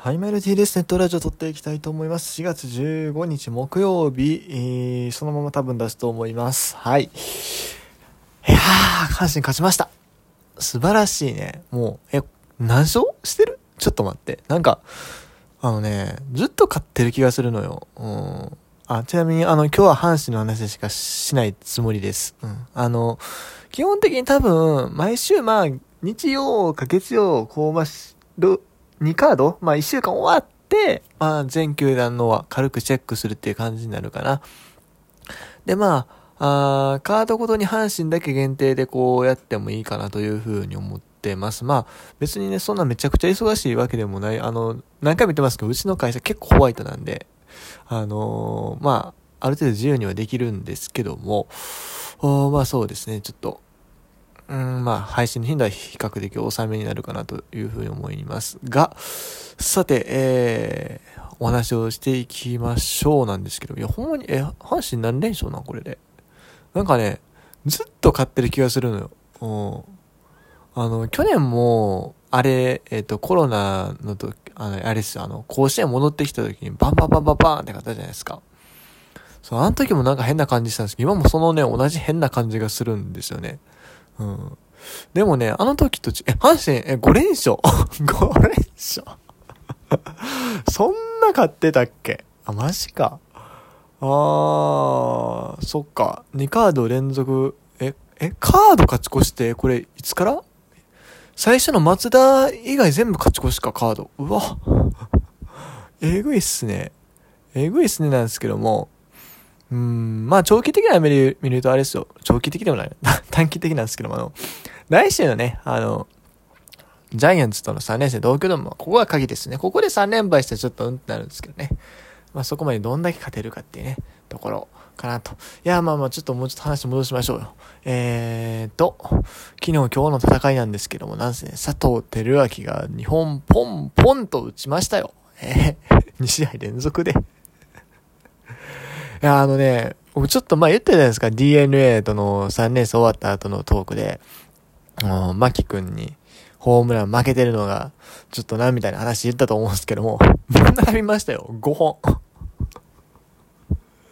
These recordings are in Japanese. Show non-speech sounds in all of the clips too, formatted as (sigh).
はい、メルティーです。ネットラジオ撮っていきたいと思います。4月15日木曜日、えー、そのまま多分出すと思います。はい。いやー、阪神勝ちました。素晴らしいね。もう、え、何勝してる？ちょっと待って。なんか、あのね、ずっと勝ってる気がするのよ。うん。あ、ちなみに、あの、今日は阪神の話しかしないつもりです。うん。あの、基本的に多分、毎週、まあ、日曜か月曜、こう、まあ、2カード？まあ1週間終わって、まあ全球団のは軽くチェックするっていう感じになるかな。でまあ、あカードごとに阪神だけ限定でこうやってもいいかなというふうに思ってます。まあ別にね、そんなめちゃくちゃ忙しいわけでもない。あの、何回も言ってますけど、うちの会社結構ホワイトなんで、あのー、まあ、ある程度自由にはできるんですけども、まあそうですね、ちょっと、うん、まあ、配信の頻度は比較的抑めになるかなというふうに思いますが、さて、えー、お話をしていきましょうなんですけど、いや、ほんまに、え、阪神何連勝なんこれで？なんかね、ずっと勝ってる気がするのよ。うん。あの、去年も、あれ、えっ、ー、と、コロナの時、あの、あれですよ、あの、甲子園戻ってきた時にバンバンバンバンバンって勝ったじゃないですか。そう、あの時もなんか変な感じしたんですけど、今もそのね、同じ変な感じがするんですよね。うん。でもね、あの時とち、え、阪神、え、5連勝 (laughs) ?5 連勝 (laughs) そんな買ってたっけ？あ、マジか。あー、そっか。2カード連続、え、え、カード勝ち越して、これ、いつから？最初の松田以外全部勝ち越しか、カード。うわ。えぐいっすね。えぐいっすねなんですけども、うん、まあ長期的な目で見るとあれですよ。長期的でもない。短期的なんですけども、あの、来週のね、あの、ジャイアンツとの3連戦同居でも、ここが鍵ですね。ここで3連敗してちょっとうんってなるんですけどね。まあそこまでどんだけ勝てるかっていうね、ところかなと。いや、まあまあちょっともうちょっと話戻しましょうよ。えーと、昨日今日の戦いなんですけども、なんせね、佐藤輝明が日本ポンポンと打ちましたよ。えー、2試合連続でいや、あのね、僕ちょっと前言ったじゃないですか、DNA との3年生終わった後のトークで、もう、マキ君にホームラン負けてるのが、ちょっとな、みたいな話言ったと思うんですけども、並びましたよ、5本。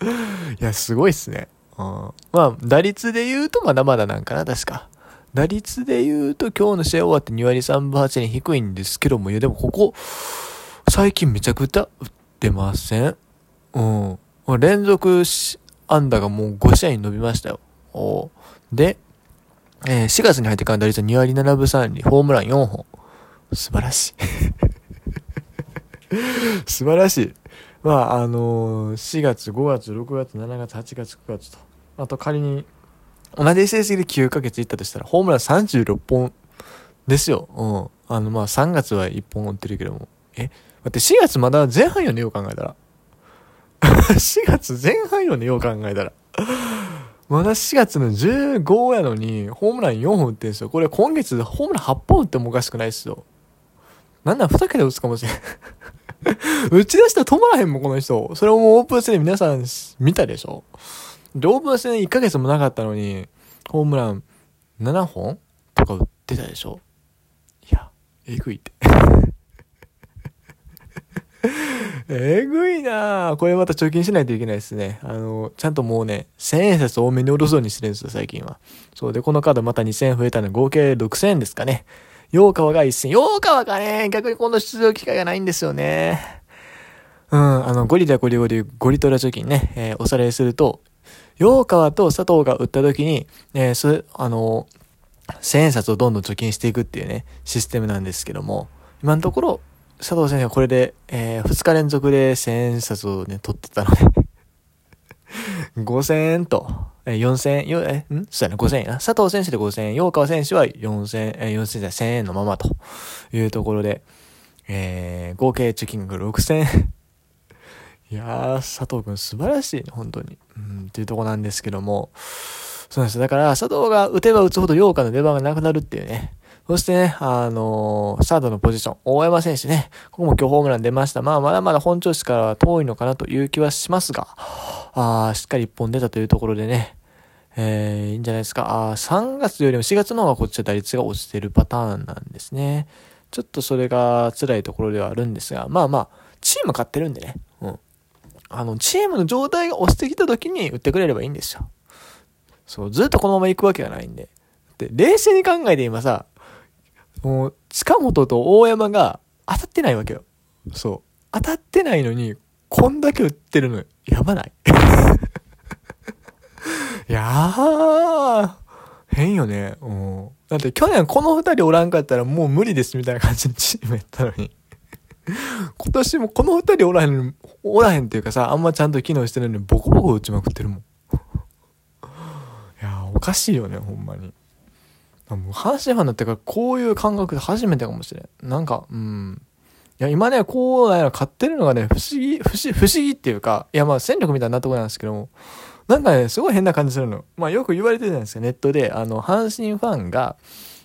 (laughs) いや、すごいっすね。うん、まあ、打率で言うとまだまだなんかな、確か。打率で言うと今日の試合終わって2割3分8厘低いんですけども、いやでもここ、最近めちゃくちゃ打ってません？うん。連続し安打がもう5試合に伸びましたよ。で、えー、4月に入ってから打率2割7分3厘、ホームラン4本。素晴らしい。(laughs) 素晴らしい。まあ、あのー、4月、5月、6月、7月、8月、9月と。あと仮に、同じ成績で9ヶ月いったとしたら、ホームラン36本ですよ。うん。あの、まあ、3月は1本打ってるけども。え？待って、4月まだ前半よね、よく考えたら。4月前半よね、よう考えたら。まだ4月の15やのに、ホームラン4本打ってんすよ。これ今月ホームラン8本打ってもおかしくないっすよ。なんなら2桁打つかもしれん。(laughs) 打ち出したら止まらへんもん、この人。それをもうオープン戦で皆さん見たでしょで、オープン戦1ヶ月もなかったのに、ホームラン7本とか打ってたでしょいや、えぐいって。えぐいなこれまた貯金しないといけないですね。あの、ちゃんともうね、1000円札多めにおろそうにしてるんですよ、最近は。そうで、このカードまた2000円増えたので、合計6000円ですかね。洋川が1000円。洋川がね、逆に今度出場機会がないんですよね。うん、あの、ゴリラゴリゴリ、ゴリトラ貯金ね、えー、おさらいすると、洋川と佐藤が売った時に、えー、そあの、1000円札をどんどん貯金していくっていうね、システムなんですけども、今のところ、佐藤先生はこれで、えー、2日連続で1000円札をね、取ってたの (laughs) で5000円と、えー、4000円、よえ、ん？そうやな、5000円な。佐藤選手で5000円、洋川選手は4000、えー、4000円、1000円のままと。いうところで、えー、合計貯金額6000円。(laughs) いやー、佐藤くん素晴らしいね、本当に。うん、っていうとこなんですけども、そうなんですだから、佐藤が打てば打つほど洋川の出番がなくなるっていうね。そしてね、あのー、サードのポジション、大山選手ね、ここも今日ホームラン出ました。まあ、まだまだ本調子からは遠いのかなという気はしますが、あしっかり一本出たというところでね、えー、いいんじゃないですか。あ3月よりも4月の方がこっちは打率が落ちてるパターンなんですね。ちょっとそれが辛いところではあるんですが、まあまあ、チーム勝ってるんでね。うん。あの、チームの状態が落ちてきた時に打ってくれればいいんですよ。そう、ずっとこのまま行くわけがないんで。で、冷静に考えて今さ、もう、近本と大山が当たってないわけよ。そう。当たってないのに、こんだけ打ってるの、やばない？(laughs) いやー、変よね。うん。だって去年この二人おらんかったらもう無理ですみたいな感じのチームやったのに。(laughs) 今年もこの二人おらへん、おらへんっていうかさ、あんまちゃんと機能してないのにボコボコ打ちまくってるもん。いやおかしいよね、ほんまに。もう阪神ファンになってからこういう感覚で初めてかもしれん。なんか、うん。いや、今ね、こうなんや買ってるのがね、不思議、不思不思議っていうか、いや、まあ戦力みたいなとこなんですけども、なんかね、すごい変な感じするの。まあよく言われてるじゃないですか、ネットで。あの、阪神ファンが、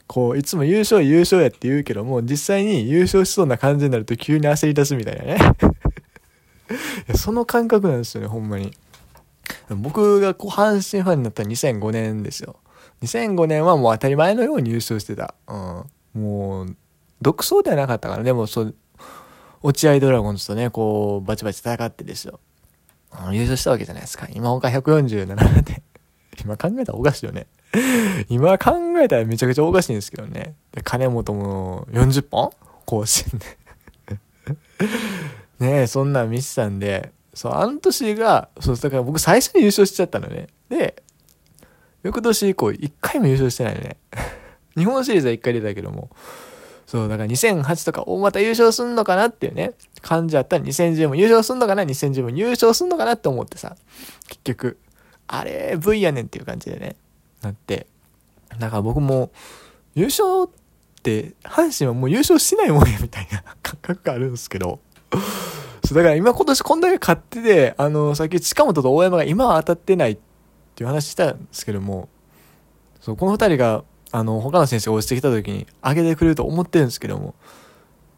こう、いつも優勝優勝やって言うけども、実際に優勝しそうな感じになると急に焦り出すみたいなね。(laughs) その感覚なんですよね、ほんまに。僕がこう、阪神ファンになった2005年ですよ。2005年はもう当たり前のように優勝してた。うん。もう、独走ではなかったから、でもそう、落合ドラゴンズとね、こう、バチバチ戦ってですよ。優勝したわけじゃないですか。今他147で。(laughs) 今考えたらおかしいよね。(laughs) 今考えたらめちゃくちゃおかしいんですけどね。で、金本も40本？更新で (laughs) ねえ、そんなん見てたんで、そう、あの年が、そう、だから僕最初に優勝しちゃったのね。で、翌年以降1回も優勝してないのね。(laughs) 日本シリーズは1回出たけども、そう、だから2008とか、お、また優勝すんのかなっていうね、感じやったら2010も優勝すんのかな ?2010 も優勝すんのかなって思ってさ、結局、あれ、V やねんっていう感じでね、なって。だから僕も、優勝って、阪神はもう優勝しないもんや、みたいな (laughs) 感覚があるんですけど、そう、だから今今年こんだけ勝ってて、あの、さっき近本と大山が今は当たってないってっていう話したんですけども、そう、この二人があの、他の先生が落ちてきた時に上げてくれると思ってるんですけども、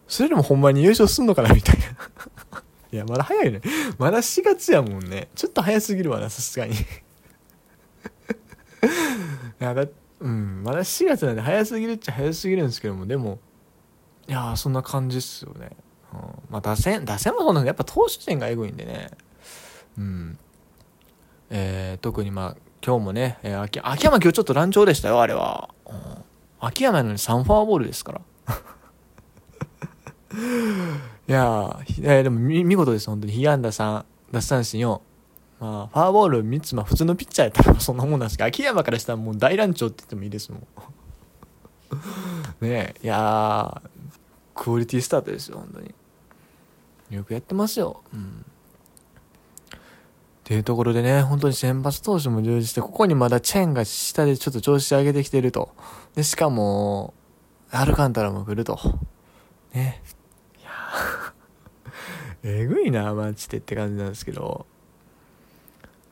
それでもほんまに優勝すんのかなみたいな。(laughs) いや、まだ早いね。まだ4月やもんね。ちょっと早すぎるわな、さすがに。(laughs) いや、だ、うん、まだ4月なんで早すぎるっちゃ早すぎるんですけども、でも、いやそんな感じっすよね。うん、まあ、打線、打線もそうなんで、やっぱ投手陣がエグいんでね。うん。えー、特にまあ、今日もね、えー、秋秋山今日ちょっと乱調でしたよ、あれは。うん、秋山なのに3フォアボールですから。(laughs) いやー、えー、でも見事です、本当に。被安打3、奪三振4。まあ、フォアボール3つ、まあ普通のピッチャーやったらそんなもんなんですけど、秋山からしたらもう大乱調って言ってもいいですもん。(laughs) ねえ、いやー、クオリティスタートですよ、本当に。よくやってますよ。うん。っていうところでね、本当に先発投手も充実して、ここにまだチェーンが下でちょっと調子上げてきてると。で、しかも、アルカンタラも来ると。ね。いやえぐいな、マジでって感じなんですけど。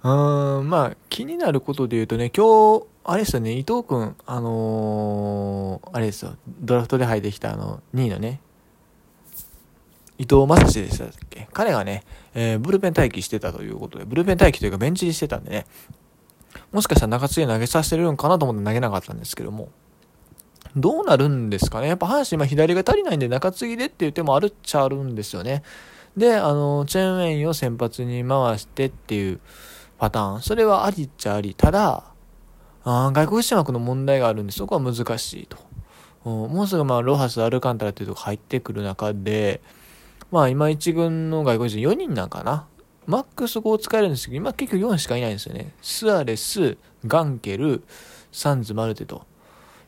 うーん、まあ、気になることで言うとね、今日、あれですよね、伊藤くん、あのー、あれですよ、ドラフトで入ってきたあの、2位のね、伊藤正史でしたっけ？彼がね、えー、ブルペン待機してたということで、ブルペン待機というかベンチ入りしてたんでね、もしかしたら中継ぎ投げさせてるんかなと思って投げなかったんですけども、どうなるんですかね？やっぱ阪神今左が足りないんで中継ぎでっていう手もあるっちゃあるんですよね。で、あの、チェーンウェインを先発に回してっていうパターン。それはありっちゃあり。ただ、あ外国人枠の問題があるんで、そこは難しいと。もうすぐまあ、ロハス、アルカンタラっていうとこ入ってくる中で、まあ今一軍の外国人4人なんかな。マックス5を使えるんですけど、今結局4しかいないんですよね。スアレス、ガンケル、サンズ、マルテと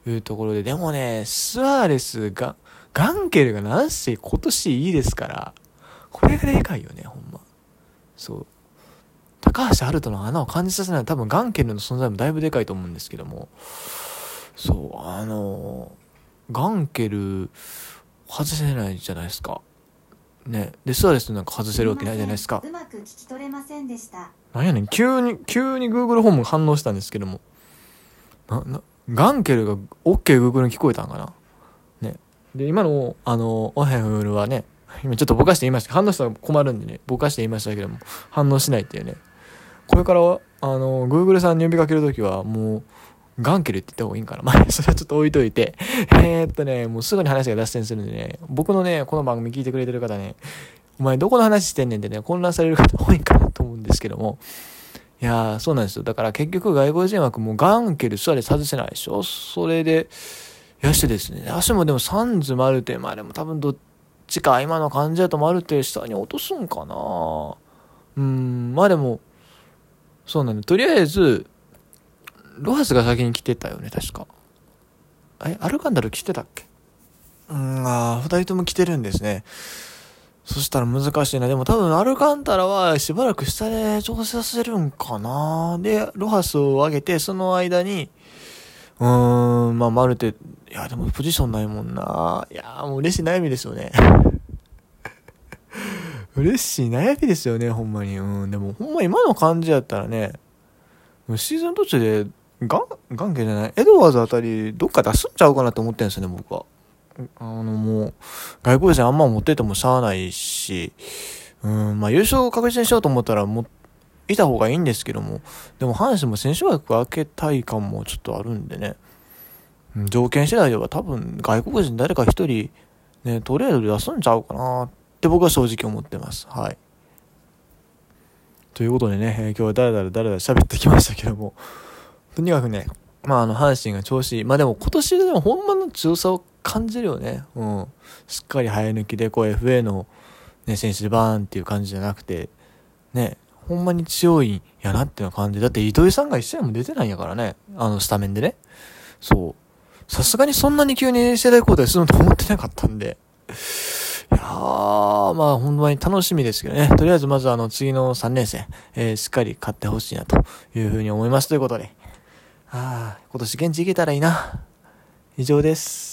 いうところで、でもね、スアレスが、ガンケルがなんせ今年いいですから、これがでかいよね、ほんま。そう。高橋遥人の穴を感じさせない多分ガンケルの存在もだいぶでかいと思うんですけども、そう、あの、ガンケル、外せないじゃないですか。ね。でそうですなんか外せるわけないじゃないですか。うまく聞き取れませんでした。なんやねん。急に急に Google ホームが反応したんですけども。ななガンケルが OKGoogle に聞こえたんかな。ね。で今のあのオヘフルはね今ちょっとぼかして言いました。反応したら困るんでね。ぼかして言いましたけども。反応しないっていうね。これからあの Google さんに呼びかけるときはもうガンケルって言った方がいいんかな？(laughs) まあ、それはちょっと置いといて。(laughs) えー、っとね、もうすぐに話が脱線するんでね、僕のね、この番組聞いてくれてる方ね、お前どこの話してんねんってね、混乱される方多いかなと思うんですけども。いやー、そうなんですよ。だから結局外国人枠もガンケルスアレ外せないでしょ？それで、やしてですね、足もでもサンズマルテ、まあでも多分どっちか今の感じだとマルテ下に落とすんかなうん、まあでも、そうなんだ。とりあえず、ロハスが先に来てたよね、確か。え、アルカンダル来てたっけ？うん、ああ、二人とも来てるんですね。そしたら難しいな。でも多分アルカンタラはしばらく下で調整させるんかな。で、ロハスを上げて、その間に、うーん、まあ、マルテ、いや、でもポジションないもんな。いやもう嬉しい悩みですよね。(laughs) 嬉しい悩みですよね、ほんまに。うん、でもほんま今の感じやったらね、シーズン途中で、ガン、ガンケじゃない、エドワーズあたり、どっか出すんちゃうかなと思ってんですよね、僕は。あの、もう、外国人あんま持っててもしゃあないし、うん、まあ優勝確実にしようと思ったら、も、いた方がいいんですけども、でも阪神も選手枠開けたい感もちょっとあるんでね、条件次第では多分外国人誰か一人、ね、トレードで出すんちゃうかなって僕は正直思ってます。はい。ということでね、今日は誰々誰々喋ってきましたけども、とにかくね、まああの、阪神が調子いい。まあでも今年でもほんまの強さを感じるよね。うん。しっかり早抜きで、こう FA の、ね、選手でバーンっていう感じじゃなくて、ね、ほんまに強いんやなっていう感じ。だって糸井さんが一試合も出てないんやからね。あの、スタメンでね。そう。さすがにそんなに急に世代交代するのと思ってなかったんで。いやー、まあ、ほんまに楽しみですけどね。とりあえずまずあの、次の3年生、えー、しっかり勝ってほしいな、というふうに思います。ということで。ああ、今年現地行けたらいいな。以上です。